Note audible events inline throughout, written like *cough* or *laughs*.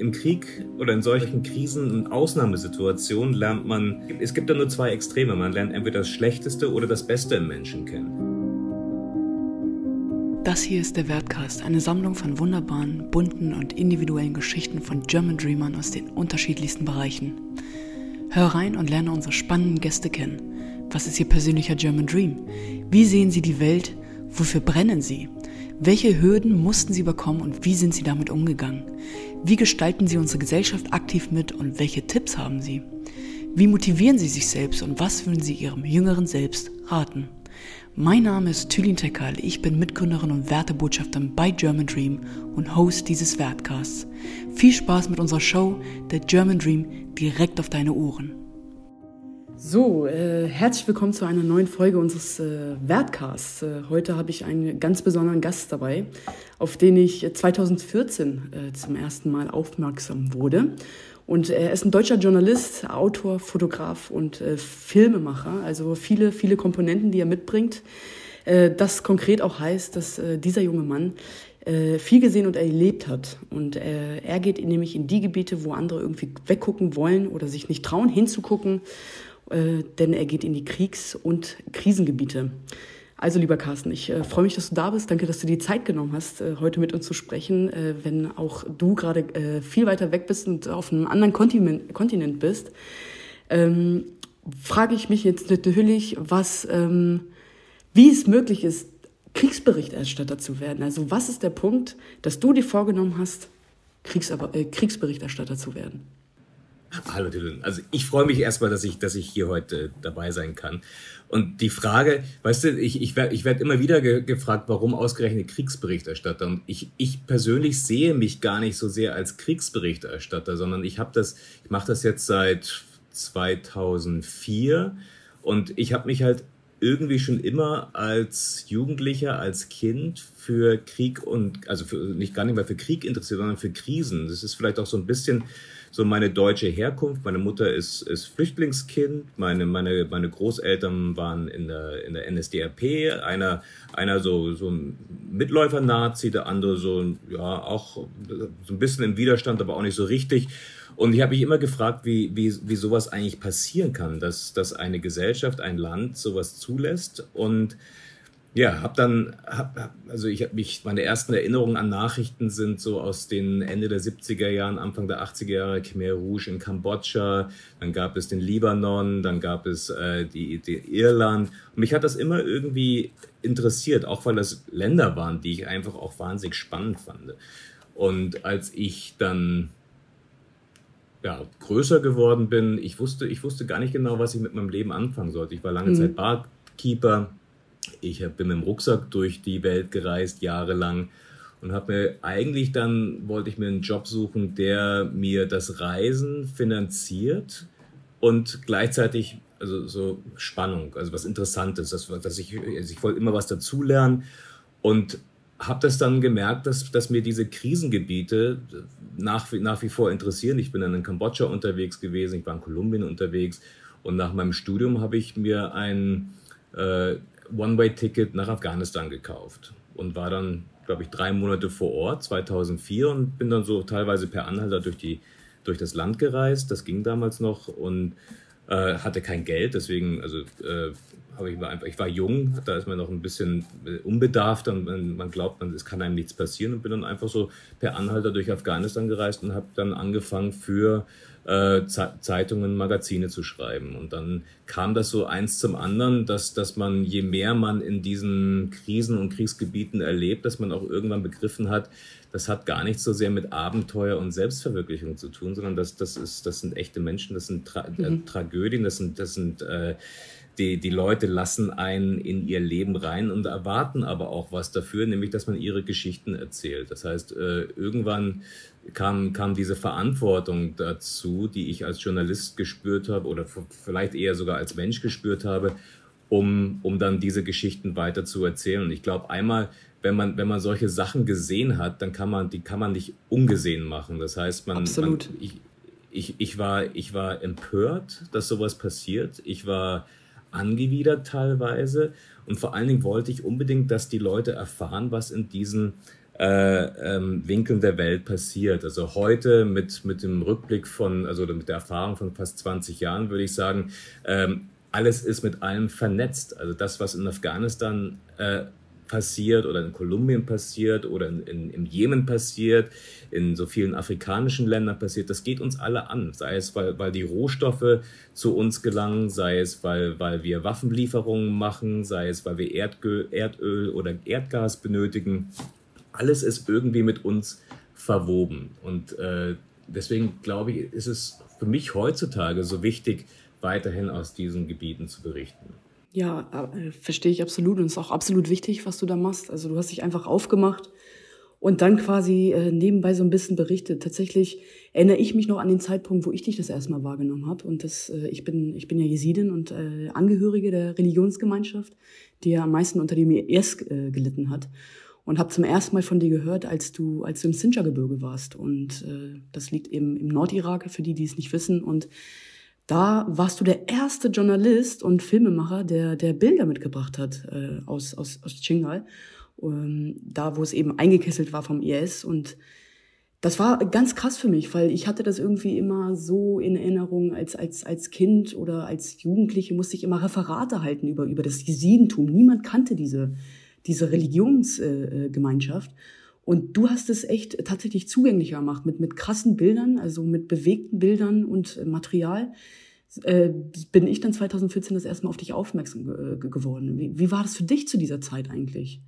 im Krieg oder in solchen Krisen und Ausnahmesituationen lernt man, es gibt da nur zwei Extreme. Man lernt entweder das Schlechteste oder das Beste im Menschen kennen. Das hier ist der Wertcast, eine Sammlung von wunderbaren, bunten und individuellen Geschichten von German Dreamern aus den unterschiedlichsten Bereichen. Hör rein und lerne unsere spannenden Gäste kennen. Was ist Ihr persönlicher German Dream? Wie sehen Sie die Welt? Wofür brennen Sie? Welche Hürden mussten Sie bekommen und wie sind Sie damit umgegangen? Wie gestalten Sie unsere Gesellschaft aktiv mit und welche Tipps haben Sie? Wie motivieren Sie sich selbst und was würden Sie Ihrem jüngeren Selbst raten? Mein Name ist Thülin Tekal, ich bin Mitgründerin und Wertebotschafterin bei German Dream und Host dieses Wertcasts. Viel Spaß mit unserer Show, der German Dream, direkt auf deine Ohren. So, äh, herzlich willkommen zu einer neuen Folge unseres äh, Wertcasts. Äh, heute habe ich einen ganz besonderen Gast dabei, auf den ich 2014 äh, zum ersten Mal aufmerksam wurde. Und er ist ein deutscher Journalist, Autor, Fotograf und äh, Filmemacher, also viele, viele Komponenten, die er mitbringt. Äh, das konkret auch heißt, dass dieser junge Mann viel gesehen und erlebt hat. Und er geht nämlich in die Gebiete, wo andere irgendwie weggucken wollen oder sich nicht trauen, hinzugucken äh, denn er geht in die Kriegs- und Krisengebiete. Also lieber Carsten, ich äh, freue mich, dass du da bist. Danke, dass du die Zeit genommen hast, äh, heute mit uns zu sprechen, äh, wenn auch du gerade äh, viel weiter weg bist und auf einem anderen Kontinent, Kontinent bist. Ähm, frage ich mich jetzt natürlich, was, ähm, wie es möglich ist, Kriegsberichterstatter zu werden. Also was ist der Punkt, dass du dir vorgenommen hast, Kriegs äh, Kriegsberichterstatter zu werden? Hallo Dylan. Also ich freue mich erstmal, dass ich, dass ich hier heute dabei sein kann. Und die Frage, weißt du, ich, ich werde ich werd immer wieder ge gefragt, warum ausgerechnet Kriegsberichterstatter. Und ich, ich persönlich sehe mich gar nicht so sehr als Kriegsberichterstatter, sondern ich habe das, ich mache das jetzt seit 2004 und ich habe mich halt irgendwie schon immer als Jugendlicher, als Kind für Krieg und, also für, nicht gar nicht mehr für Krieg interessiert, sondern für Krisen. Das ist vielleicht auch so ein bisschen so meine deutsche Herkunft. Meine Mutter ist, ist Flüchtlingskind, meine, meine, meine Großeltern waren in der, in der NSDAP, einer, einer so, so ein Mitläufer-Nazi, der andere so, ja, auch so ein bisschen im Widerstand, aber auch nicht so richtig. Und ich habe mich immer gefragt, wie, wie, wie sowas eigentlich passieren kann, dass, dass eine Gesellschaft, ein Land sowas zulässt und ja, hab dann, hab, also ich habe mich, meine ersten Erinnerungen an Nachrichten sind so aus den Ende der 70er Jahren, Anfang der 80er Jahre, Khmer Rouge in Kambodscha, dann gab es den Libanon, dann gab es äh, die, die Irland. Und mich hat das immer irgendwie interessiert, auch weil das Länder waren, die ich einfach auch wahnsinnig spannend fand. Und als ich dann ja, größer geworden bin, ich wusste, ich wusste gar nicht genau, was ich mit meinem Leben anfangen sollte. Ich war lange mhm. Zeit Barkeeper ich bin mit dem Rucksack durch die Welt gereist, jahrelang. Und habe mir eigentlich dann, wollte ich mir einen Job suchen, der mir das Reisen finanziert und gleichzeitig also so Spannung, also was Interessantes, dass, dass ich, also ich wollte immer was dazulernen und habe das dann gemerkt, dass, dass mir diese Krisengebiete nach, nach wie vor interessieren. Ich bin dann in Kambodscha unterwegs gewesen, ich war in Kolumbien unterwegs und nach meinem Studium habe ich mir ein äh, One-Way-Ticket nach Afghanistan gekauft und war dann, glaube ich, drei Monate vor Ort, 2004 und bin dann so teilweise per Anhalter durch, die, durch das Land gereist. Das ging damals noch und äh, hatte kein Geld, deswegen, also äh, habe ich war einfach, ich war jung, da ist man noch ein bisschen äh, unbedarft und man, man glaubt, man, es kann einem nichts passieren und bin dann einfach so per Anhalter durch Afghanistan gereist und habe dann angefangen für äh, Zeitungen, Magazine zu schreiben. Und dann kam das so eins zum anderen, dass, dass man, je mehr man in diesen Krisen und Kriegsgebieten erlebt, dass man auch irgendwann begriffen hat, das hat gar nicht so sehr mit Abenteuer und Selbstverwirklichung zu tun, sondern das, das, ist, das sind echte Menschen, das sind Tra äh, mhm. Tragödien, das sind, das sind äh, die, die Leute lassen einen in ihr Leben rein und erwarten aber auch was dafür, nämlich dass man ihre Geschichten erzählt. Das heißt, äh, irgendwann kam, kam diese Verantwortung dazu, die ich als Journalist gespürt habe oder vielleicht eher sogar als Mensch gespürt habe, um, um dann diese Geschichten weiter zu erzählen. Und ich glaube, einmal, wenn man, wenn man solche Sachen gesehen hat, dann kann man, die kann man nicht ungesehen machen. Das heißt, man, Absolut. man ich, ich, ich, war, ich war empört, dass sowas passiert. Ich war angewidert teilweise. Und vor allen Dingen wollte ich unbedingt, dass die Leute erfahren, was in diesen äh, ähm, Winkeln der Welt passiert. Also heute mit, mit dem Rückblick von, also mit der Erfahrung von fast 20 Jahren würde ich sagen, ähm, alles ist mit allem vernetzt. Also das, was in Afghanistan äh, passiert oder in Kolumbien passiert oder in, in, im Jemen passiert, in so vielen afrikanischen Ländern passiert, das geht uns alle an. Sei es, weil, weil die Rohstoffe zu uns gelangen, sei es, weil, weil wir Waffenlieferungen machen, sei es, weil wir Erdöl, Erdöl oder Erdgas benötigen. Alles ist irgendwie mit uns verwoben. Und äh, deswegen glaube ich, ist es für mich heutzutage so wichtig, weiterhin aus diesen Gebieten zu berichten. Ja, äh, verstehe ich absolut und ist auch absolut wichtig, was du da machst. Also du hast dich einfach aufgemacht und dann quasi äh, nebenbei so ein bisschen berichtet. Tatsächlich erinnere ich mich noch an den Zeitpunkt, wo ich dich das erstmal wahrgenommen habe. Und das, äh, ich bin, ich bin ja Jesidin und Angehörige der Religionsgemeinschaft, die ja am meisten unter dem IS gelitten hat. Und habe zum ersten Mal von dir gehört, als du, als du im Sinjar-Gebirge warst. Und das liegt eben im Nordirak, für die, die es nicht wissen. Und da warst du der erste Journalist und Filmemacher, der, der Bilder mitgebracht hat äh, aus, aus, aus Chingal, ähm, da wo es eben eingekesselt war vom IS. Und das war ganz krass für mich, weil ich hatte das irgendwie immer so in Erinnerung als, als, als Kind oder als Jugendliche musste ich immer Referate halten über, über das Jesidentum. Niemand kannte diese, diese Religionsgemeinschaft. Äh, und du hast es echt tatsächlich zugänglicher gemacht mit, mit krassen Bildern, also mit bewegten Bildern und Material. Äh, bin ich dann 2014 das erste Mal auf dich aufmerksam äh, geworden. Wie, wie war das für dich zu dieser Zeit eigentlich?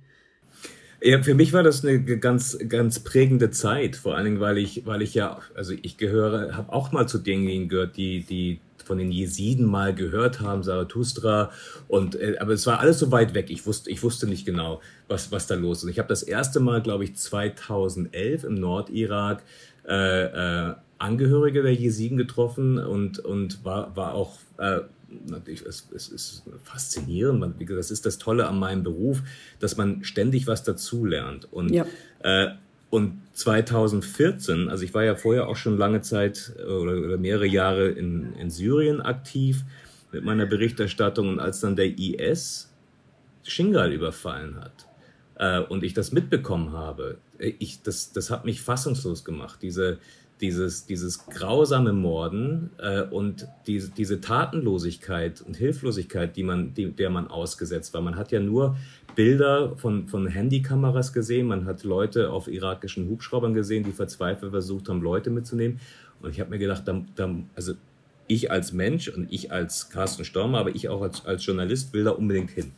Ja, für mich war das eine ganz, ganz prägende Zeit, vor allen Dingen, weil ich, weil ich ja, also ich gehöre, habe auch mal zu denjenigen gehört, die, die von den Jesiden mal gehört haben, Zarathustra. Und, äh, aber es war alles so weit weg. Ich wusste, ich wusste nicht genau, was, was da los ist. Ich habe das erste Mal, glaube ich, 2011 im Nordirak äh, äh, Angehörige der Jesiden getroffen und, und war, war auch äh, natürlich, es, es ist faszinierend. Man, wie gesagt, das ist das Tolle an meinem Beruf, dass man ständig was dazulernt. Und ja. äh, und 2014, also ich war ja vorher auch schon lange Zeit äh, oder, oder mehrere Jahre in, in Syrien aktiv mit meiner Berichterstattung und als dann der IS Shingal überfallen hat äh, und ich das mitbekommen habe, äh, ich, das, das hat mich fassungslos gemacht. Diese, dieses, dieses grausame Morden äh, und die, diese Tatenlosigkeit und Hilflosigkeit, die man, die, der man ausgesetzt war. Man hat ja nur Bilder von, von Handykameras gesehen, man hat Leute auf irakischen Hubschraubern gesehen, die verzweifelt versucht haben, Leute mitzunehmen. Und ich habe mir gedacht, da, da, also ich als Mensch und ich als Carsten Stormer, aber ich auch als, als Journalist will da unbedingt hin.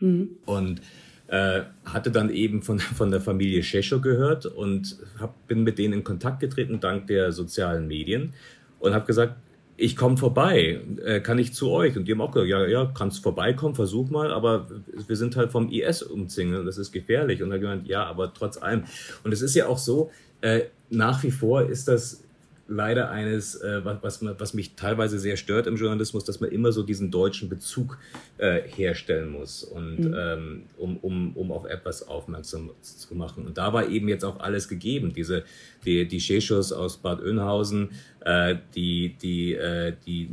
Mhm. Und äh, hatte dann eben von, von der Familie Shesho gehört und hab, bin mit denen in Kontakt getreten dank der sozialen Medien und habe gesagt, ich komme vorbei, äh, kann ich zu euch? Und die haben auch gesagt, ja, ja, kannst vorbeikommen, versuch mal, aber wir sind halt vom IS umzingelt, das ist gefährlich. Und hat gesagt, ja, aber trotz allem. Und es ist ja auch so, äh, nach wie vor ist das leider eines, äh, was, was mich teilweise sehr stört im Journalismus, dass man immer so diesen deutschen Bezug äh, herstellen muss und mhm. ähm, um, um, um auf etwas aufmerksam zu machen. Und da war eben jetzt auch alles gegeben. Diese, die, die Sheshos aus Bad Oeynhausen, äh, die, die, äh, die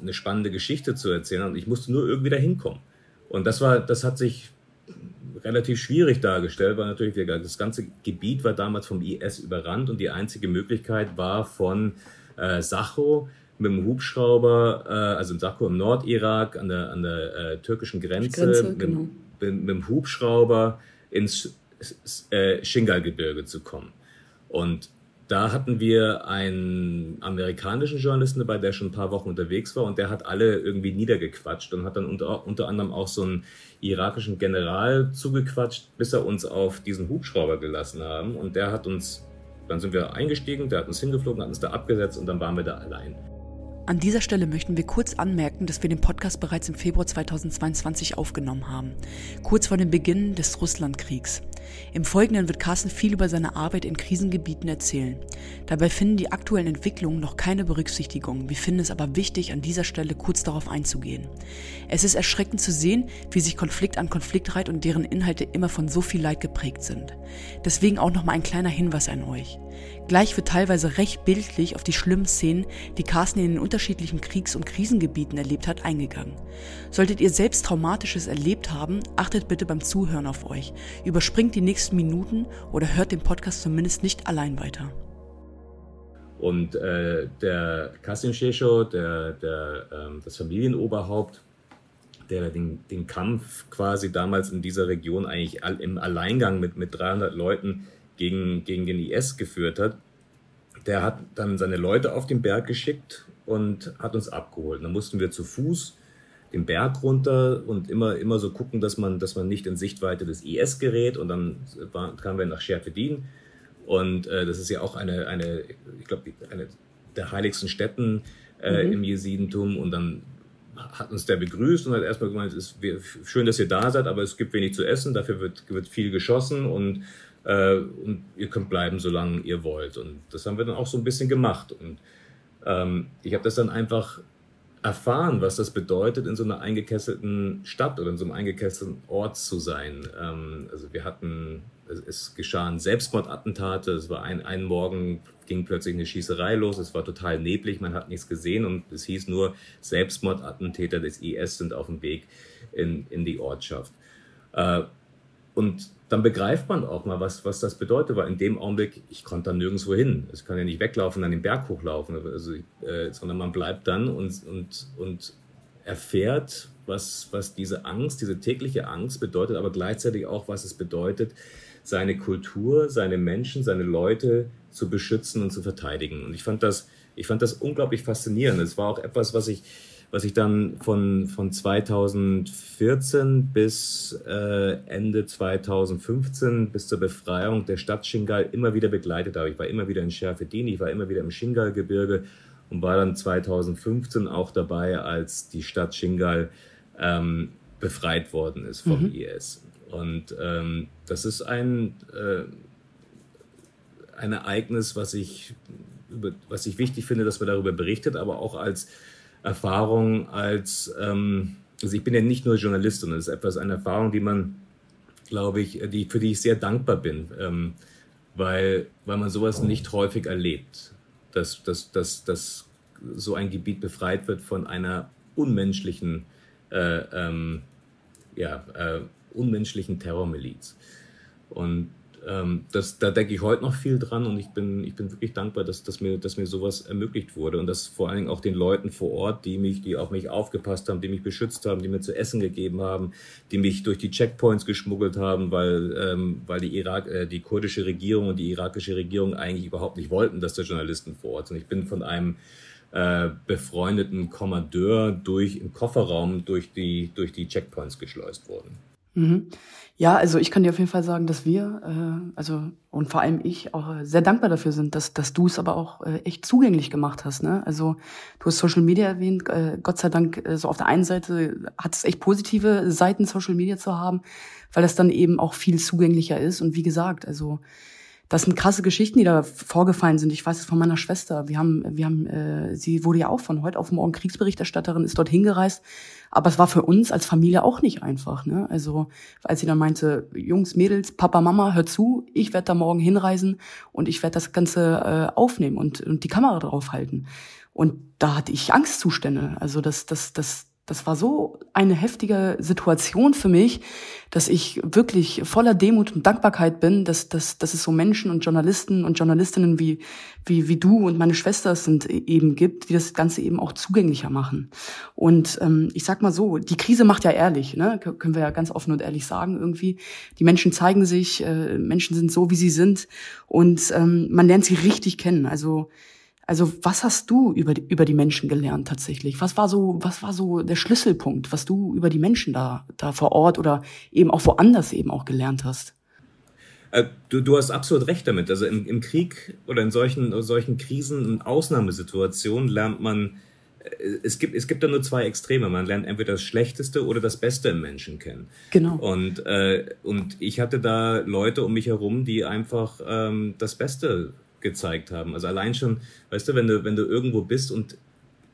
eine spannende Geschichte zu erzählen. Und ich musste nur irgendwie da hinkommen. Und das war, das hat sich relativ schwierig dargestellt, weil natürlich das ganze Gebiet war damals vom IS überrannt und die einzige Möglichkeit war von äh, Sacho mit dem Hubschrauber, äh, also in Sacho im Nordirak an der, an der äh, türkischen Grenze, Grenze mit, genau. mit, mit, dem Hubschrauber ins äh, Shingal-Gebirge zu kommen. Und da hatten wir einen amerikanischen Journalisten dabei, der schon ein paar Wochen unterwegs war und der hat alle irgendwie niedergequatscht und hat dann unter, unter anderem auch so einen irakischen General zugequatscht, bis er uns auf diesen Hubschrauber gelassen haben. Und der hat uns, dann sind wir eingestiegen, der hat uns hingeflogen, hat uns da abgesetzt und dann waren wir da allein. An dieser Stelle möchten wir kurz anmerken, dass wir den Podcast bereits im Februar 2022 aufgenommen haben, kurz vor dem Beginn des Russlandkriegs. Im Folgenden wird Carsten viel über seine Arbeit in Krisengebieten erzählen. Dabei finden die aktuellen Entwicklungen noch keine Berücksichtigung. Wir finden es aber wichtig, an dieser Stelle kurz darauf einzugehen. Es ist erschreckend zu sehen, wie sich Konflikt an Konflikt reiht und deren Inhalte immer von so viel Leid geprägt sind. Deswegen auch nochmal ein kleiner Hinweis an euch. Gleich wird teilweise recht bildlich auf die schlimmen Szenen, die Carsten in den unterschiedlichen Kriegs- und Krisengebieten erlebt hat, eingegangen. Solltet ihr selbst Traumatisches erlebt haben, achtet bitte beim Zuhören auf euch. Überspringt die nächsten Minuten oder hört den Podcast zumindest nicht allein weiter. Und äh, der Kasim Shesho, der, der, ähm, das Familienoberhaupt, der den, den Kampf quasi damals in dieser Region eigentlich all, im Alleingang mit, mit 300 Leuten gegen, gegen den IS geführt hat, der hat dann seine Leute auf den Berg geschickt und hat uns abgeholt. dann mussten wir zu Fuß den Berg runter und immer, immer so gucken, dass man, dass man nicht in Sichtweite des IS gerät. Und dann war, kamen wir nach Scherfedin. Und äh, das ist ja auch eine, eine ich glaube, eine der heiligsten Städten äh, mhm. im Jesidentum. Und dann hat uns der begrüßt und hat erstmal gemeint, es ist schön, dass ihr da seid, aber es gibt wenig zu essen, dafür wird, wird viel geschossen und, äh, und ihr könnt bleiben, solange ihr wollt. Und das haben wir dann auch so ein bisschen gemacht. Und ähm, ich habe das dann einfach erfahren, was das bedeutet, in so einer eingekesselten Stadt oder in so einem eingekesselten Ort zu sein. Ähm, also wir hatten, es, es geschahen Selbstmordattentate, es war ein, ein Morgen ging plötzlich eine Schießerei los, es war total neblig, man hat nichts gesehen und es hieß nur, Selbstmordattentäter des IS sind auf dem Weg in, in die Ortschaft. Äh, und dann begreift man auch mal, was, was das bedeutet, weil in dem Augenblick, ich konnte dann nirgendwo hin. Ich kann ja nicht weglaufen, dann den Berg hochlaufen, also, äh, sondern man bleibt dann und, und, und erfährt, was, was diese Angst, diese tägliche Angst bedeutet, aber gleichzeitig auch, was es bedeutet, seine Kultur, seine Menschen, seine Leute zu beschützen und zu verteidigen. Und ich fand das, ich fand das unglaublich faszinierend. Es war auch etwas, was ich, was ich dann von, von 2014 bis äh, Ende 2015, bis zur Befreiung der Stadt Shingal immer wieder begleitet habe. Ich war immer wieder in Scherfedin, ich war immer wieder im Shingal-Gebirge und war dann 2015 auch dabei, als die Stadt Shingal ähm, befreit worden ist vom mhm. IS. Und ähm, das ist ein, äh, ein Ereignis, was ich, was ich wichtig finde, dass man darüber berichtet, aber auch als Erfahrung, als, ähm, also ich bin ja nicht nur Journalist, sondern es ist etwas, eine Erfahrung, die man, glaube ich, die, für die ich sehr dankbar bin, ähm, weil, weil man sowas nicht häufig erlebt, dass, dass, dass, dass so ein Gebiet befreit wird von einer unmenschlichen äh, ähm, ja, äh, unmenschlichen Terrormiliz. Und ähm, das, da denke ich heute noch viel dran und ich bin, ich bin wirklich dankbar, dass, dass, mir, dass mir sowas ermöglicht wurde und dass vor allen Dingen auch den Leuten vor Ort, die mich, die auf mich aufgepasst haben, die mich beschützt haben, die mir zu essen gegeben haben, die mich durch die Checkpoints geschmuggelt haben, weil, ähm, weil die Irak, äh, die kurdische Regierung und die irakische Regierung eigentlich überhaupt nicht wollten, dass da Journalisten vor Ort sind. Ich bin von einem äh, befreundeten Kommandeur durch im Kofferraum durch die, durch die Checkpoints geschleust worden. Mhm. Ja, also ich kann dir auf jeden Fall sagen, dass wir, äh, also und vor allem ich auch sehr dankbar dafür sind, dass, dass du es aber auch äh, echt zugänglich gemacht hast. Ne? Also du hast Social Media erwähnt, äh, Gott sei Dank, äh, so auf der einen Seite hat es echt positive Seiten, Social Media zu haben, weil das dann eben auch viel zugänglicher ist. Und wie gesagt, also das sind krasse Geschichten, die da vorgefallen sind. Ich weiß es von meiner Schwester. Wir haben, wir haben, äh, sie wurde ja auch von heute auf morgen Kriegsberichterstatterin, ist dort hingereist. Aber es war für uns als Familie auch nicht einfach. Ne? Also als sie dann meinte, Jungs, Mädels, Papa, Mama, hör zu, ich werde da morgen hinreisen und ich werde das Ganze äh, aufnehmen und, und die Kamera drauf halten. Und da hatte ich Angstzustände. Also das, das, das, das war so eine heftige Situation für mich, dass ich wirklich voller Demut und Dankbarkeit bin, dass, dass, dass es so Menschen und Journalisten und Journalistinnen wie, wie, wie du und meine Schwester sind e, eben gibt, die das Ganze eben auch zugänglicher machen. Und ähm, ich sag mal so, die Krise macht ja ehrlich, ne? können wir ja ganz offen und ehrlich sagen irgendwie. Die Menschen zeigen sich, äh, Menschen sind so, wie sie sind und ähm, man lernt sie richtig kennen. Also also was hast du über die, über die Menschen gelernt tatsächlich? Was war so, was war so der Schlüsselpunkt, was du über die Menschen da, da vor Ort oder eben auch woanders eben auch gelernt hast? Äh, du, du hast absolut recht damit. Also im, im Krieg oder in solchen, solchen Krisen und Ausnahmesituationen lernt man, äh, es gibt, es gibt da nur zwei Extreme. Man lernt entweder das Schlechteste oder das Beste im Menschen kennen. Genau. Und, äh, und ich hatte da Leute um mich herum, die einfach ähm, das Beste gezeigt haben. Also allein schon, weißt du, wenn du, wenn du irgendwo bist und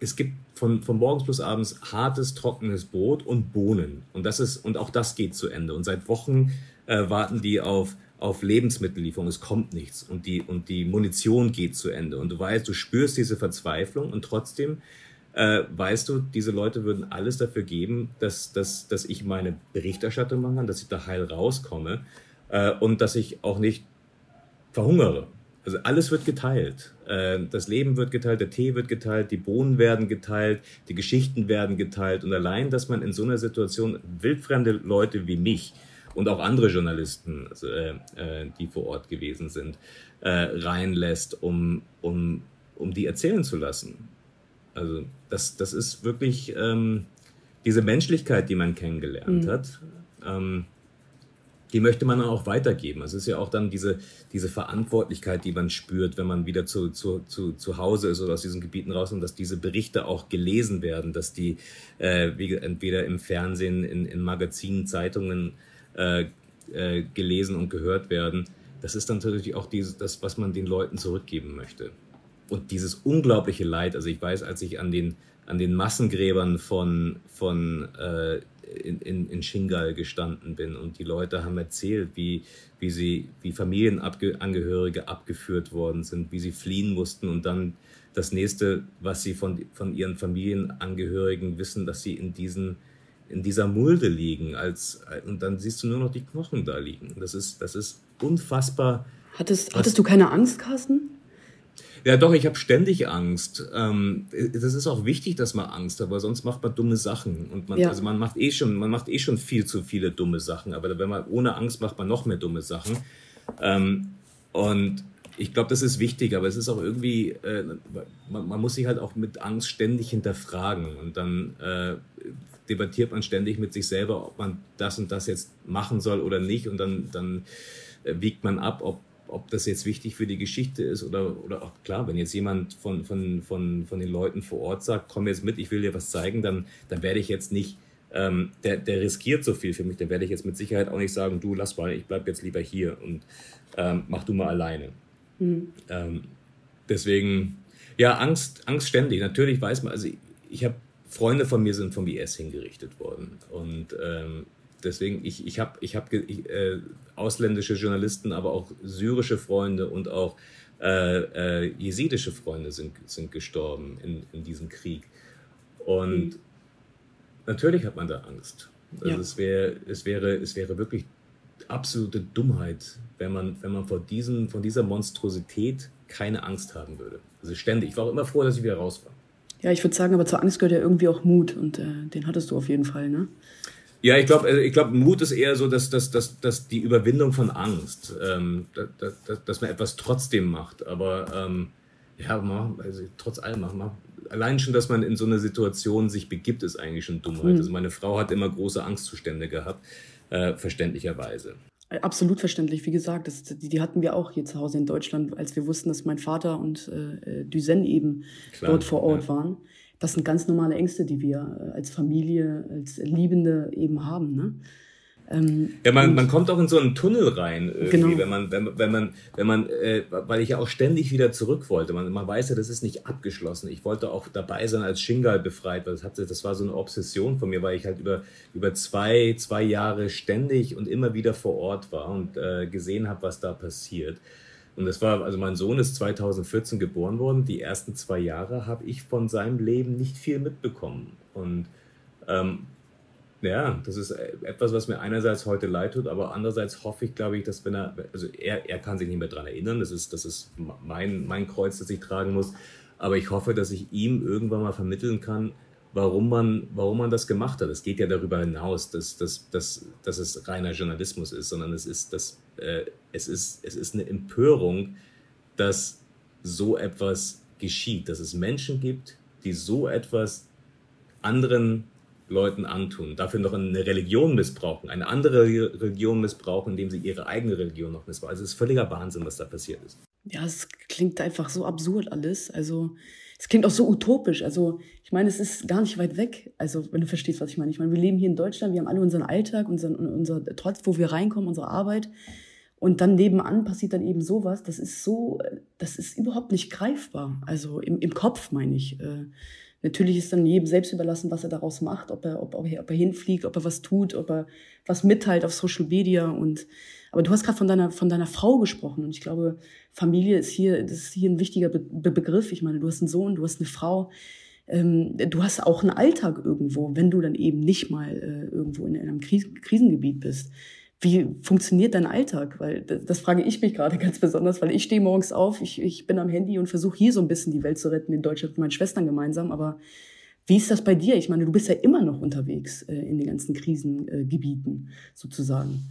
es gibt von, von morgens bis abends hartes, trockenes Brot und Bohnen. Und das ist, und auch das geht zu Ende. Und seit Wochen äh, warten die auf, auf Lebensmittellieferung. Es kommt nichts. Und die, und die Munition geht zu Ende. Und du weißt, du spürst diese Verzweiflung und trotzdem äh, weißt du, diese Leute würden alles dafür geben, dass, dass, dass ich meine Berichterstattung machen kann, dass ich da heil rauskomme. äh, und dass ich auch nicht verhungere. Also alles wird geteilt. Äh, das Leben wird geteilt, der Tee wird geteilt, die Bohnen werden geteilt, die Geschichten werden geteilt. Und allein, dass man in so einer Situation wildfremde Leute wie mich und auch andere Journalisten, also, äh, äh, die vor Ort gewesen sind, äh, reinlässt, um, um, um die erzählen zu lassen. Also das, das ist wirklich ähm, diese Menschlichkeit, die man kennengelernt mhm. hat. Ähm, die möchte man dann auch weitergeben. Es ist ja auch dann diese, diese Verantwortlichkeit, die man spürt, wenn man wieder zu, zu, zu, zu Hause ist oder aus diesen Gebieten raus und dass diese Berichte auch gelesen werden, dass die äh, wie, entweder im Fernsehen, in, in Magazinen, Zeitungen äh, äh, gelesen und gehört werden. Das ist dann natürlich auch dieses, das, was man den Leuten zurückgeben möchte. Und dieses unglaubliche Leid, also ich weiß, als ich an den, an den Massengräbern von, von äh, in, in, in Shingal gestanden bin und die Leute haben erzählt, wie, wie sie, wie Familienangehörige abgeführt worden sind, wie sie fliehen mussten und dann das nächste, was sie von, von ihren Familienangehörigen wissen, dass sie in diesen, in dieser Mulde liegen, als, und dann siehst du nur noch die Knochen da liegen. Das ist, das ist unfassbar. Hattest, hattest du keine Angst, Carsten? Ja, doch, ich habe ständig Angst. Ähm, das ist auch wichtig, dass man Angst hat, weil sonst macht man dumme Sachen. Und man, ja. also man macht eh schon, man macht eh schon viel zu viele dumme Sachen. Aber wenn man ohne Angst macht man noch mehr dumme Sachen. Ähm, und ich glaube, das ist wichtig, aber es ist auch irgendwie, äh, man, man, muss sich halt auch mit Angst ständig hinterfragen. Und dann äh, debattiert man ständig mit sich selber, ob man das und das jetzt machen soll oder nicht. Und dann, dann äh, wiegt man ab, ob ob das jetzt wichtig für die Geschichte ist oder, oder auch klar, wenn jetzt jemand von, von, von, von den Leuten vor Ort sagt, komm jetzt mit, ich will dir was zeigen, dann, dann werde ich jetzt nicht, ähm, der, der riskiert so viel für mich, dann werde ich jetzt mit Sicherheit auch nicht sagen, du lass mal, ich bleib jetzt lieber hier und ähm, mach du mal alleine. Mhm. Ähm, deswegen, ja, Angst, Angst ständig. Natürlich weiß man, also ich, ich habe Freunde von mir sind vom IS hingerichtet worden und ähm, deswegen, ich, ich habe ich hab, äh, ausländische Journalisten, aber auch syrische Freunde und auch äh, äh, jesidische Freunde sind, sind gestorben in, in diesem Krieg. Und mhm. natürlich hat man da Angst. Also ja. es, wär, es, wäre, es wäre wirklich absolute Dummheit, wenn man, wenn man vor, diesem, von dieser Monstrosität keine Angst haben würde. Also ständig. Ich war auch immer froh, dass ich wieder raus war. Ja, ich würde sagen, aber zur Angst gehört ja irgendwie auch Mut und äh, den hattest du auf jeden Fall, ne? Ja, ich glaube, ich glaub, Mut ist eher so, dass, dass, dass, dass die Überwindung von Angst, ähm, dass, dass, dass man etwas trotzdem macht. Aber ähm, ja, man, also, trotz allem, man, allein schon, dass man in so eine Situation sich begibt, ist eigentlich schon Dummheit. Mhm. Also meine Frau hat immer große Angstzustände gehabt, äh, verständlicherweise. Absolut verständlich. Wie gesagt, das, die, die, hatten wir auch hier zu Hause in Deutschland, als wir wussten, dass mein Vater und äh, Duzen eben Klar, dort vor Ort ja. waren das sind ganz normale Ängste, die wir äh, als Familie, als Liebende eben haben. Ne? Ähm, ja, man, man kommt auch in so einen Tunnel rein, irgendwie, genau. wenn man, wenn, wenn man, wenn man, äh, weil ich ja auch ständig wieder zurück wollte. Man, man weiß ja, das ist nicht abgeschlossen. Ich wollte auch dabei sein, als Shingal befreit, weil das, hatte, das war so eine Obsession von mir, weil ich halt über, über zwei, zwei Jahre ständig und immer wieder vor Ort war und äh, gesehen habe, was da passiert. Und das war, also mein Sohn ist 2014 geboren worden. Die ersten zwei Jahre habe ich von seinem Leben nicht viel mitbekommen. Und ähm, ja, das ist etwas, was mir einerseits heute leid tut, aber andererseits hoffe ich, glaube ich, dass wenn er, also er, er kann sich nicht mehr daran erinnern, das ist, das ist mein, mein Kreuz, das ich tragen muss, aber ich hoffe, dass ich ihm irgendwann mal vermitteln kann, warum man, warum man das gemacht hat. Es geht ja darüber hinaus, dass, dass, dass, dass es reiner Journalismus ist, sondern es ist, dass, äh, es, ist, es ist eine Empörung, dass so etwas geschieht, dass es Menschen gibt, die so etwas anderen Leuten antun, dafür noch eine Religion missbrauchen, eine andere Religion missbrauchen, indem sie ihre eigene Religion noch missbrauchen. Also es ist völliger Wahnsinn, was da passiert ist. Ja, es klingt einfach so absurd alles. Also es klingt auch so utopisch. Also ich meine, es ist gar nicht weit weg. Also wenn du verstehst, was ich meine. Ich meine, wir leben hier in Deutschland, wir haben alle unseren Alltag, unseren, unser Trotz, wo wir reinkommen, unsere Arbeit. Und dann nebenan passiert dann eben sowas. Das ist so, das ist überhaupt nicht greifbar. Also im, im Kopf meine ich. Äh, natürlich ist dann jedem selbst überlassen, was er daraus macht, ob er, ob, ob, er, ob er hinfliegt, ob er was tut, ob er was mitteilt auf Social Media und aber du hast gerade von deiner, von deiner Frau gesprochen und ich glaube, Familie ist hier, das ist hier ein wichtiger Be Be Begriff. Ich meine, du hast einen Sohn, du hast eine Frau, ähm, du hast auch einen Alltag irgendwo, wenn du dann eben nicht mal äh, irgendwo in, in einem Kris Krisengebiet bist. wie funktioniert dein Alltag? Weil das, das frage ich mich gerade *laughs* ganz besonders, weil ich stehe morgens auf, ich, ich bin am Handy und versuche hier so ein bisschen die Welt zu retten in Deutschland mit meinen Schwestern gemeinsam. Aber wie ist das bei dir? Ich meine, du bist ja immer noch unterwegs äh, in den ganzen Krisengebieten äh, sozusagen.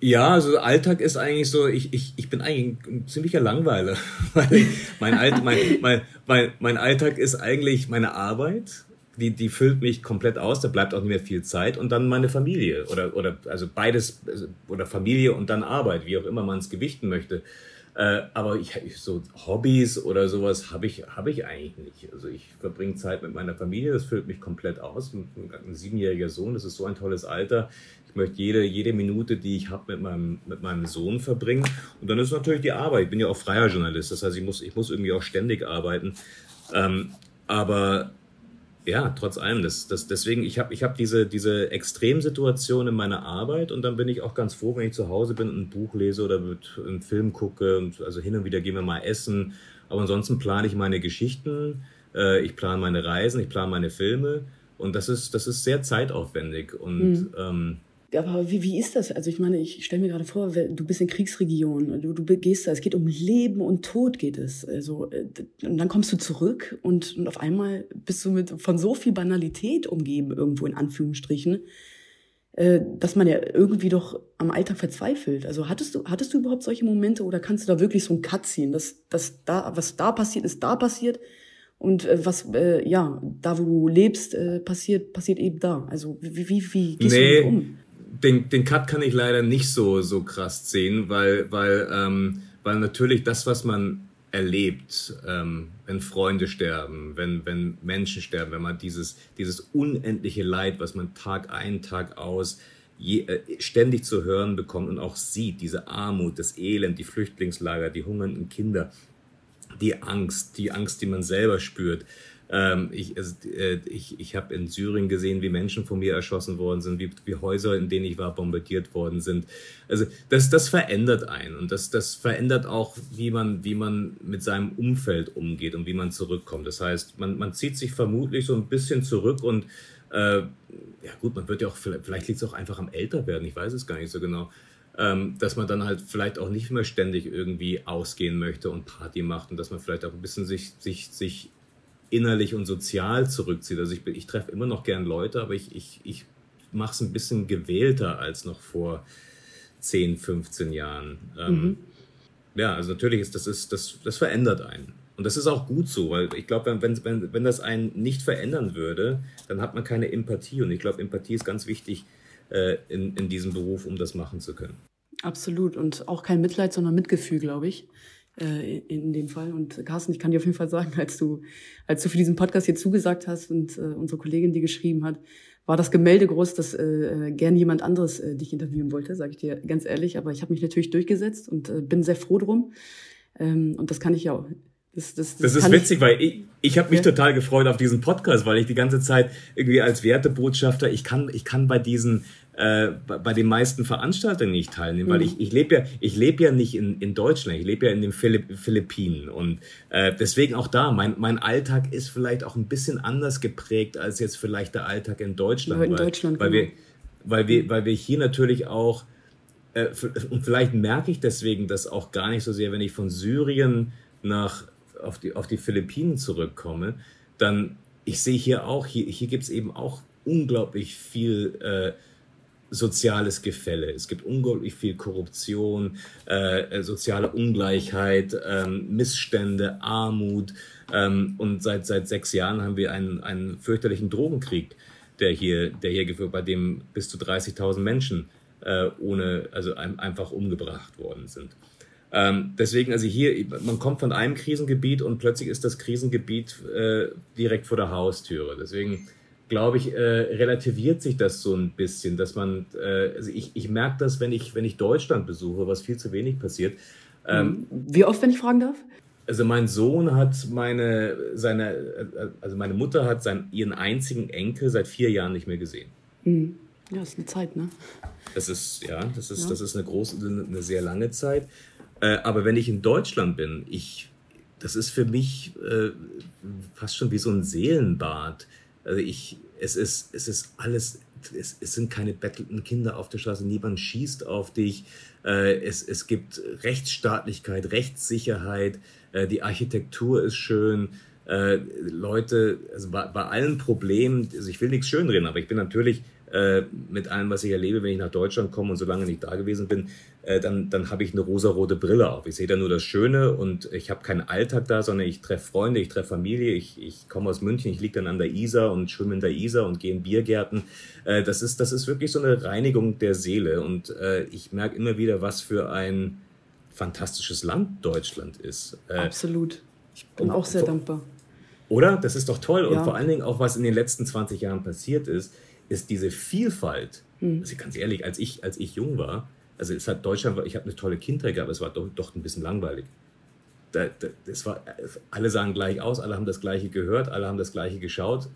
Ja, also Alltag ist eigentlich so, ich, ich, ich bin eigentlich ein ziemlicher Langweiler. *laughs* mein, Alt, mein, mein, mein, mein Alltag ist eigentlich meine Arbeit die, die füllt mich komplett aus, da bleibt auch nicht mehr viel Zeit und dann meine Familie oder, oder also beides oder Familie und dann Arbeit, wie auch immer man es gewichten möchte. Äh, aber ich, so Hobbys oder sowas habe ich, habe ich eigentlich nicht. Also ich verbringe Zeit mit meiner Familie, das füllt mich komplett aus. Ein siebenjähriger Sohn, das ist so ein tolles Alter. Ich möchte jede, jede Minute, die ich habe, mit meinem, mit meinem Sohn verbringen. Und dann ist natürlich die Arbeit. Ich bin ja auch freier Journalist, das heißt, ich muss, ich muss irgendwie auch ständig arbeiten. Ähm, aber ja, trotz allem. Das, das, deswegen, ich habe ich hab diese, diese Extremsituation in meiner Arbeit und dann bin ich auch ganz froh, wenn ich zu Hause bin und ein Buch lese oder mit einen Film gucke. Also hin und wieder gehen wir mal essen. Aber ansonsten plane ich meine Geschichten, äh, ich plane meine Reisen, ich plane meine Filme. Und das ist, das ist sehr zeitaufwendig. Und mhm. ähm, aber wie, wie ist das? Also ich meine, ich stelle mir gerade vor, du bist in Kriegsregion, du, du gehst da, es geht um Leben und Tod geht es. Also, äh, und dann kommst du zurück und, und auf einmal bist du mit von so viel Banalität umgeben, irgendwo in Anführungsstrichen, äh, dass man ja irgendwie doch am Alltag verzweifelt. Also hattest du, hattest du überhaupt solche Momente oder kannst du da wirklich so ein Cut ziehen, dass, dass da, was da passiert, ist da passiert und äh, was, äh, ja, da wo du lebst, äh, passiert, passiert eben da. Also wie, wie, wie gehst nee. du damit um? Den, den Cut kann ich leider nicht so, so krass sehen, weil, weil, ähm, weil natürlich das, was man erlebt, ähm, wenn Freunde sterben, wenn, wenn Menschen sterben, wenn man dieses, dieses unendliche Leid, was man Tag ein, Tag aus je, äh, ständig zu hören bekommt und auch sieht, diese Armut, das Elend, die Flüchtlingslager, die hungernden Kinder, die Angst, die Angst, die man selber spürt, ähm, ich also, äh, ich, ich habe in Syrien gesehen, wie Menschen von mir erschossen worden sind, wie, wie Häuser, in denen ich war, bombardiert worden sind. Also das, das verändert einen und das, das verändert auch, wie man, wie man mit seinem Umfeld umgeht und wie man zurückkommt. Das heißt, man, man zieht sich vermutlich so ein bisschen zurück und äh, ja gut, man wird ja auch, vielleicht liegt es auch einfach am Älterwerden, ich weiß es gar nicht so genau ähm, dass man dann halt vielleicht auch nicht mehr ständig irgendwie ausgehen möchte und Party macht und dass man vielleicht auch ein bisschen sich, sich, sich innerlich und sozial zurückzieht. Also ich, ich treffe immer noch gern Leute, aber ich, ich, ich mache es ein bisschen gewählter als noch vor 10, 15 Jahren. Ähm, mhm. Ja, also natürlich ist das, ist, das, das verändert einen. Und das ist auch gut so, weil ich glaube, wenn, wenn, wenn das einen nicht verändern würde, dann hat man keine Empathie. Und ich glaube, Empathie ist ganz wichtig äh, in, in diesem Beruf, um das machen zu können. Absolut. Und auch kein Mitleid, sondern Mitgefühl, glaube ich äh, in dem Fall. Und Carsten, ich kann dir auf jeden Fall sagen, als du, als du für diesen Podcast hier zugesagt hast und äh, unsere Kollegin die geschrieben hat, war das Gemälde groß, dass äh, äh gern jemand anderes äh, dich interviewen wollte, sage ich dir ganz ehrlich. Aber ich habe mich natürlich durchgesetzt und äh, bin sehr froh drum. Ähm, und das kann ich ja auch. Das, das, das, das ist witzig, ich, weil ich, ich habe mich ja. total gefreut auf diesen Podcast, weil ich die ganze Zeit irgendwie als Wertebotschafter, ich kann, ich kann bei diesen äh, bei den meisten Veranstaltungen nicht teilnehmen, mhm. weil ich, ich lebe ja, ich lebe ja nicht in, in Deutschland, ich lebe ja in den Philipp, Philippinen und äh, deswegen auch da, mein, mein Alltag ist vielleicht auch ein bisschen anders geprägt als jetzt vielleicht der Alltag in Deutschland, in weil, Deutschland, weil, genau. wir, weil, wir, weil wir hier natürlich auch äh, und vielleicht merke ich deswegen das auch gar nicht so sehr, wenn ich von Syrien nach auf die, auf die Philippinen zurückkomme, dann ich sehe hier auch, hier, hier gibt es eben auch unglaublich viel äh, soziales Gefälle. Es gibt unglaublich viel Korruption, äh, äh, soziale Ungleichheit, ähm, Missstände, Armut. Ähm, und seit, seit sechs Jahren haben wir einen, einen fürchterlichen Drogenkrieg, der hier, der hier geführt, bei dem bis zu 30.000 Menschen äh, ohne, also ein, einfach umgebracht worden sind. Ähm, deswegen, also hier, man kommt von einem Krisengebiet und plötzlich ist das Krisengebiet äh, direkt vor der Haustüre. Deswegen glaube ich, äh, relativiert sich das so ein bisschen, dass man, äh, also ich, ich merke das, wenn ich, wenn ich Deutschland besuche, was viel zu wenig passiert. Ähm, Wie oft, wenn ich fragen darf? Also mein Sohn hat meine, seine, also meine Mutter hat seinen, ihren einzigen Enkel seit vier Jahren nicht mehr gesehen. Mhm. Ja, das ist eine Zeit, ne? Das ist, ja, das ist, ja. das ist eine große, eine sehr lange Zeit. Äh, aber wenn ich in Deutschland bin, ich, das ist für mich äh, fast schon wie so ein Seelenbad. Also ich, es ist, es ist alles es, es, sind keine bettelnden Kinder auf der Straße, niemand schießt auf dich. Äh, es, es gibt Rechtsstaatlichkeit, Rechtssicherheit, äh, die Architektur ist schön. Äh, Leute, also bei, bei, allen Problemen, also ich will nichts schönreden, aber ich bin natürlich äh, mit allem, was ich erlebe, wenn ich nach Deutschland komme und so lange nicht da gewesen bin, äh, dann, dann habe ich eine rosarote Brille auf. Ich sehe da nur das Schöne und ich habe keinen Alltag da, sondern ich treffe Freunde, ich treffe Familie, ich, ich komme aus München, ich liege dann an der Isar und schwimme in der Isar und gehe in Biergärten. Äh, das, ist, das ist wirklich so eine Reinigung der Seele und äh, ich merke immer wieder, was für ein fantastisches Land Deutschland ist. Äh, Absolut. Ich bin auch sehr dankbar. Oder? Das ist doch toll. Und ja. vor allen Dingen auch, was in den letzten 20 Jahren passiert ist, ist diese Vielfalt. Mhm. Also ganz ehrlich, als ich, als ich jung war, also es hat Deutschland, ich habe eine tolle Kindheit gehabt, es war doch, doch ein bisschen langweilig. Da, da, das war, alle sahen gleich aus, alle haben das Gleiche gehört, alle haben das Gleiche geschaut.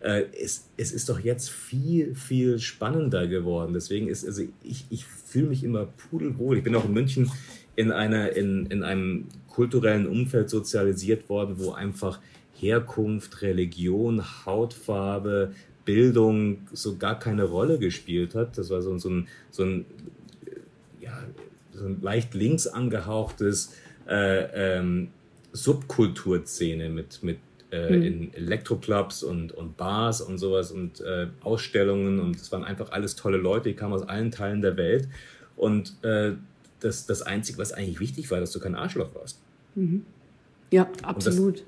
Äh, es, es ist doch jetzt viel, viel spannender geworden. Deswegen ist, also ich, ich fühle mich immer pudelwohl. Ich bin auch in München in, einer, in, in einem kulturellen Umfeld sozialisiert worden, wo einfach Herkunft, Religion, Hautfarbe, Bildung so gar keine Rolle gespielt hat. Das war so, so, ein, so, ein, ja, so ein leicht links angehauchtes äh, ähm, Subkulturszene mit, mit äh, mhm. in Elektroclubs und, und Bars und sowas und äh, Ausstellungen und es waren einfach alles tolle Leute, die kamen aus allen Teilen der Welt und äh, das, das Einzige, was eigentlich wichtig war, dass du kein Arschloch warst. Mhm. Ja, absolut.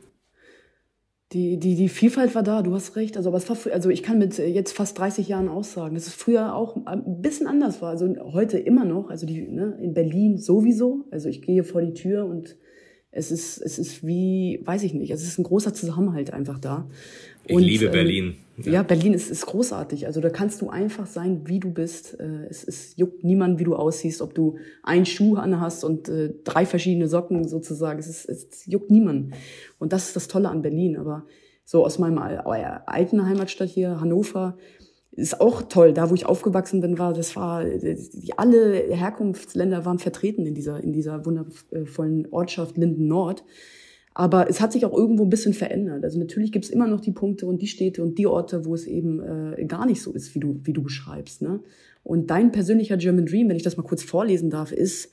Die, die, die Vielfalt war da, du hast recht. Also, aber es war, also ich kann mit jetzt fast 30 Jahren aussagen, dass es früher auch ein bisschen anders war. Also heute immer noch, also die, ne, in Berlin sowieso. Also ich gehe vor die Tür und es ist, es ist wie, weiß ich nicht, es ist ein großer Zusammenhalt einfach da. Ich und, liebe ähm, Berlin. Ja, ja Berlin ist, ist großartig. Also da kannst du einfach sein, wie du bist. Äh, es, es juckt niemand, wie du aussiehst, ob du einen Schuh anhast und äh, drei verschiedene Socken sozusagen. Es, ist, es juckt niemand. Und das ist das Tolle an Berlin. Aber so aus meinem alten Heimatstadt hier, Hannover, ist auch toll. Da, wo ich aufgewachsen bin, war, das war, die, alle Herkunftsländer waren vertreten in dieser, in dieser wundervollen Ortschaft Linden Nord. Aber es hat sich auch irgendwo ein bisschen verändert. Also natürlich gibt es immer noch die Punkte und die Städte und die Orte, wo es eben äh, gar nicht so ist, wie du, wie du beschreibst. Ne? Und dein persönlicher German Dream, wenn ich das mal kurz vorlesen darf, ist,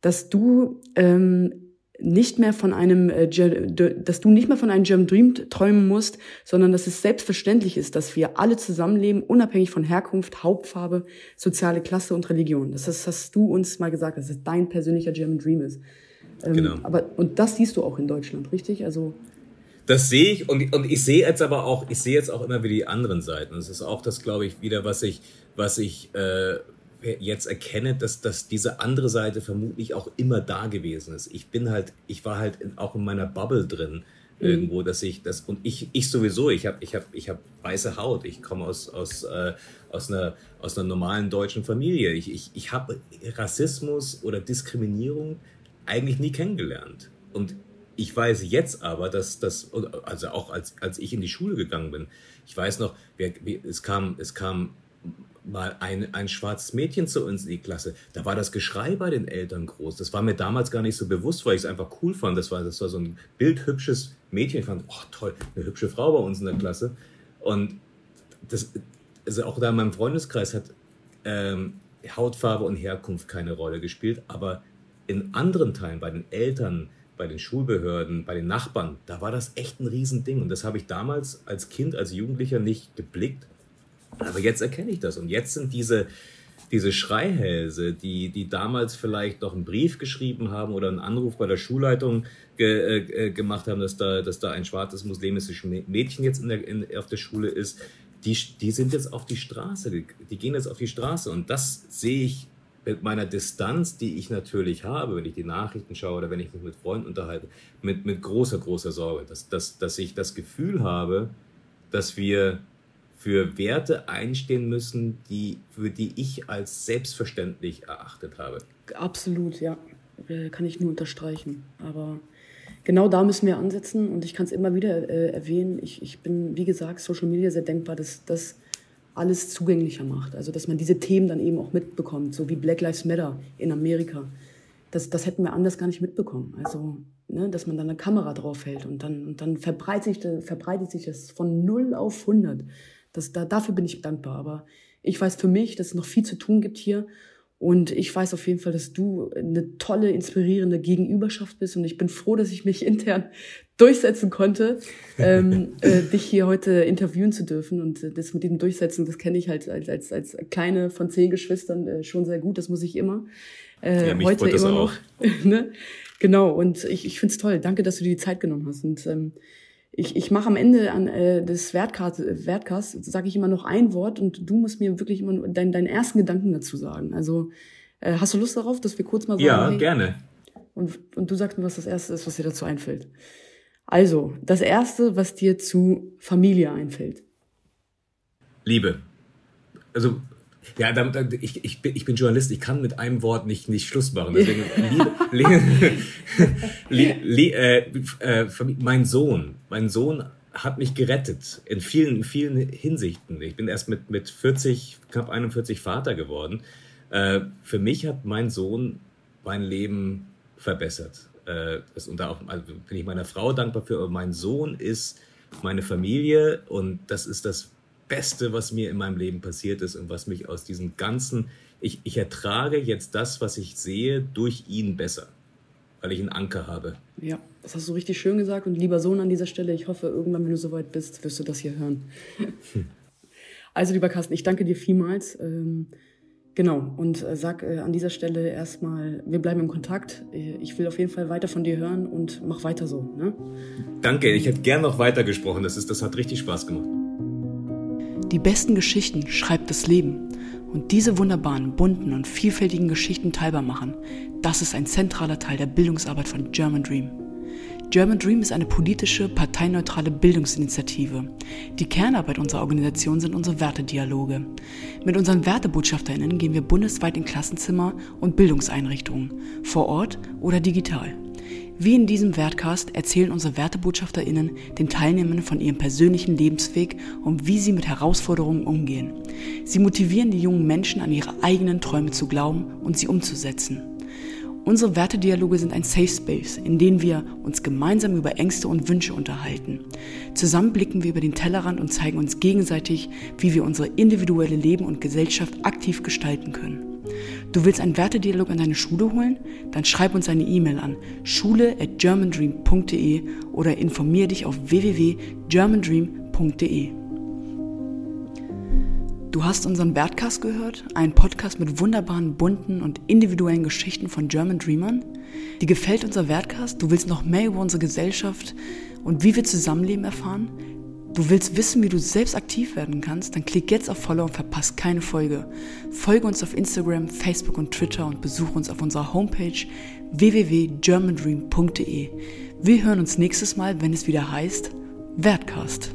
dass du ähm, nicht mehr von einem, äh, dass du nicht mehr von einem German Dream träumen musst, sondern dass es selbstverständlich ist, dass wir alle zusammenleben, unabhängig von Herkunft, Hauptfarbe, soziale Klasse und Religion. Das ist, hast du uns mal gesagt, dass es dein persönlicher German Dream ist. Ähm, genau. Aber, und das siehst du auch in Deutschland, richtig? Also, das sehe ich und, und ich sehe jetzt aber auch, ich sehe jetzt auch immer wieder die anderen Seiten. Das ist auch das, glaube ich, wieder, was ich, was ich äh, jetzt erkenne, dass, dass diese andere Seite vermutlich auch immer da gewesen ist. Ich bin halt, ich war halt in, auch in meiner Bubble drin mhm. irgendwo, dass ich das und ich, ich sowieso, ich habe ich hab, ich hab weiße Haut, ich komme aus, aus, äh, aus, einer, aus einer normalen deutschen Familie. Ich, ich, ich habe Rassismus oder Diskriminierung eigentlich nie kennengelernt. Und ich weiß jetzt aber, dass das, also auch als, als ich in die Schule gegangen bin, ich weiß noch, wir, es, kam, es kam mal ein, ein schwarzes Mädchen zu uns in die Klasse. Da war das Geschrei bei den Eltern groß. Das war mir damals gar nicht so bewusst, weil ich es einfach cool fand. Das war, das war so ein bildhübsches Mädchen. Ich fand, oh toll, eine hübsche Frau bei uns in der Klasse. Und das, also auch da in meinem Freundeskreis hat ähm, Hautfarbe und Herkunft keine Rolle gespielt, aber in anderen Teilen, bei den Eltern, bei den Schulbehörden, bei den Nachbarn, da war das echt ein Riesending. Und das habe ich damals als Kind, als Jugendlicher nicht geblickt. Aber jetzt erkenne ich das. Und jetzt sind diese, diese Schreihälse, die, die damals vielleicht noch einen Brief geschrieben haben oder einen Anruf bei der Schulleitung ge, äh, gemacht haben, dass da, dass da ein schwarzes muslimisches Mädchen jetzt in der, in, auf der Schule ist, die, die sind jetzt auf die Straße, die gehen jetzt auf die Straße. Und das sehe ich mit meiner Distanz, die ich natürlich habe, wenn ich die Nachrichten schaue oder wenn ich mich mit Freunden unterhalte, mit, mit großer, großer Sorge, dass, dass, dass ich das Gefühl habe, dass wir für Werte einstehen müssen, die, für die ich als selbstverständlich erachtet habe. Absolut, ja. Äh, kann ich nur unterstreichen. Aber genau da müssen wir ansetzen und ich kann es immer wieder äh, erwähnen. Ich, ich bin, wie gesagt, Social Media sehr denkbar, dass das alles zugänglicher macht. Also, dass man diese Themen dann eben auch mitbekommt, so wie Black Lives Matter in Amerika. Das, das hätten wir anders gar nicht mitbekommen. Also, ne, dass man dann eine Kamera draufhält und dann, und dann verbreitet, sich, verbreitet sich das von 0 auf 100 Das, da, dafür bin ich dankbar. Aber ich weiß für mich, dass es noch viel zu tun gibt hier. Und ich weiß auf jeden Fall, dass du eine tolle, inspirierende Gegenüberschaft bist. Und ich bin froh, dass ich mich *laughs* intern durchsetzen konnte, ähm, *laughs* äh, dich hier heute interviewen zu dürfen. Und äh, das mit dem Durchsetzen, das kenne ich halt als, als, als kleine von zehn Geschwistern äh, schon sehr gut. Das muss ich immer. Äh, ja, mich heute immer noch. *laughs* ne? Genau. Und ich, ich finde es toll. Danke, dass du dir die Zeit genommen hast. Und ähm, ich, ich mache am Ende an, äh, des Wertcasts, Wertcasts sage ich immer noch ein Wort und du musst mir wirklich immer dein, deinen ersten Gedanken dazu sagen. Also äh, hast du Lust darauf, dass wir kurz mal sagen? Ja, hey, gerne. Und, und du sagst mir, was das Erste ist, was dir dazu einfällt. Also, das Erste, was dir zu Familie einfällt. Liebe. Also ja, ich, ich, bin, ich bin Journalist, ich kann mit einem Wort nicht, nicht Schluss machen. Deswegen, Liebe, *laughs* Liebe, Liebe, äh, äh, mein Sohn, mein Sohn hat mich gerettet in vielen, vielen Hinsichten. Ich bin erst mit, mit 40, knapp 41 Vater geworden. Äh, für mich hat mein Sohn mein Leben verbessert. Äh, das, und da auch, also bin ich meiner Frau dankbar für, aber mein Sohn ist meine Familie und das ist das Beste, was mir in meinem Leben passiert ist und was mich aus diesem ganzen, ich, ich ertrage jetzt das, was ich sehe, durch ihn besser, weil ich einen Anker habe. Ja, das hast du richtig schön gesagt und lieber Sohn an dieser Stelle, ich hoffe, irgendwann, wenn du soweit bist, wirst du das hier hören. Also, lieber Carsten, ich danke dir vielmals. Ähm, genau, und äh, sag äh, an dieser Stelle erstmal, wir bleiben im Kontakt. Äh, ich will auf jeden Fall weiter von dir hören und mach weiter so. Ne? Danke, ich hätte gern noch weiter gesprochen. Das, ist, das hat richtig Spaß gemacht. Die besten Geschichten schreibt das Leben. Und diese wunderbaren, bunten und vielfältigen Geschichten teilbar machen, das ist ein zentraler Teil der Bildungsarbeit von German Dream. German Dream ist eine politische, parteineutrale Bildungsinitiative. Die Kernarbeit unserer Organisation sind unsere Wertedialoge. Mit unseren Wertebotschafterinnen gehen wir bundesweit in Klassenzimmer und Bildungseinrichtungen, vor Ort oder digital. Wie in diesem Wertcast erzählen unsere WertebotschafterInnen den Teilnehmern von ihrem persönlichen Lebensweg und wie sie mit Herausforderungen umgehen. Sie motivieren die jungen Menschen, an ihre eigenen Träume zu glauben und sie umzusetzen. Unsere Wertedialoge sind ein Safe Space, in dem wir uns gemeinsam über Ängste und Wünsche unterhalten. Zusammen blicken wir über den Tellerrand und zeigen uns gegenseitig, wie wir unsere individuelle Leben und Gesellschaft aktiv gestalten können. Du willst einen Wertedialog an deine Schule holen? Dann schreib uns eine E-Mail an schule at germandream.de oder informier dich auf www.germandream.de. Du hast unseren Wertcast gehört, einen Podcast mit wunderbaren, bunten und individuellen Geschichten von German Dreamern. Dir gefällt unser Wertcast? Du willst noch mehr über unsere Gesellschaft und wie wir zusammenleben erfahren? Du willst wissen, wie du selbst aktiv werden kannst? Dann klick jetzt auf Follow und verpasst keine Folge. Folge uns auf Instagram, Facebook und Twitter und besuche uns auf unserer Homepage www.germandream.de. Wir hören uns nächstes Mal, wenn es wieder heißt Wertcast.